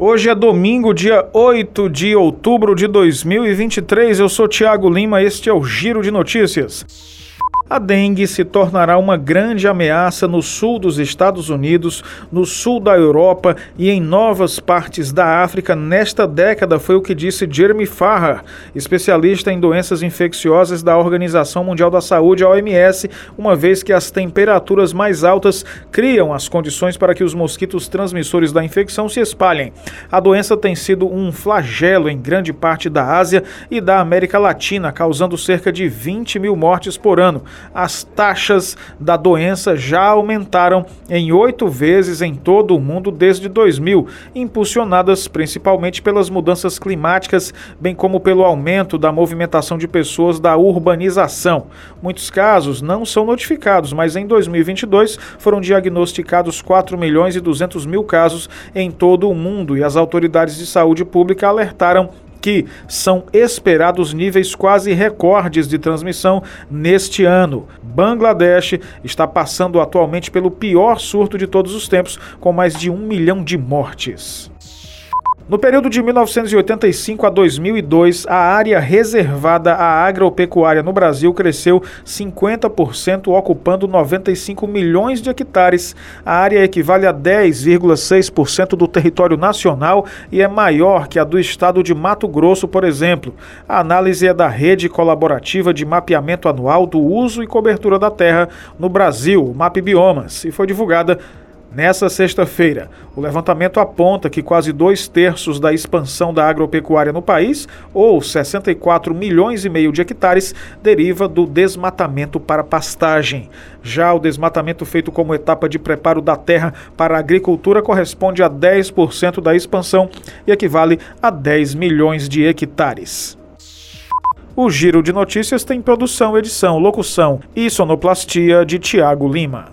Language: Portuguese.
Hoje é domingo, dia 8 de outubro de 2023. Eu sou Tiago Lima, este é o Giro de Notícias. A dengue se tornará uma grande ameaça no sul dos Estados Unidos, no sul da Europa e em novas partes da África nesta década, foi o que disse Jeremy Farrar, especialista em doenças infecciosas da Organização Mundial da Saúde, a OMS, uma vez que as temperaturas mais altas criam as condições para que os mosquitos transmissores da infecção se espalhem. A doença tem sido um flagelo em grande parte da Ásia e da América Latina, causando cerca de 20 mil mortes por ano as taxas da doença já aumentaram em oito vezes em todo o mundo desde 2000, impulsionadas principalmente pelas mudanças climáticas, bem como pelo aumento da movimentação de pessoas da urbanização. Muitos casos não são notificados, mas em 2022 foram diagnosticados 4 milhões e 200 mil casos em todo o mundo e as autoridades de saúde pública alertaram que são esperados níveis quase recordes de transmissão neste ano. Bangladesh está passando atualmente pelo pior surto de todos os tempos, com mais de um milhão de mortes. No período de 1985 a 2002, a área reservada à agropecuária no Brasil cresceu 50%, ocupando 95 milhões de hectares. A área equivale a 10,6% do território nacional e é maior que a do estado de Mato Grosso, por exemplo. A análise é da Rede Colaborativa de Mapeamento Anual do Uso e Cobertura da Terra no Brasil, MAP Biomas, e foi divulgada Nessa sexta-feira, o levantamento aponta que quase dois terços da expansão da agropecuária no país, ou 64 milhões e meio de hectares, deriva do desmatamento para pastagem. Já o desmatamento feito como etapa de preparo da terra para a agricultura corresponde a 10% da expansão e equivale a 10 milhões de hectares. O Giro de Notícias tem produção, edição, locução e sonoplastia de Tiago Lima.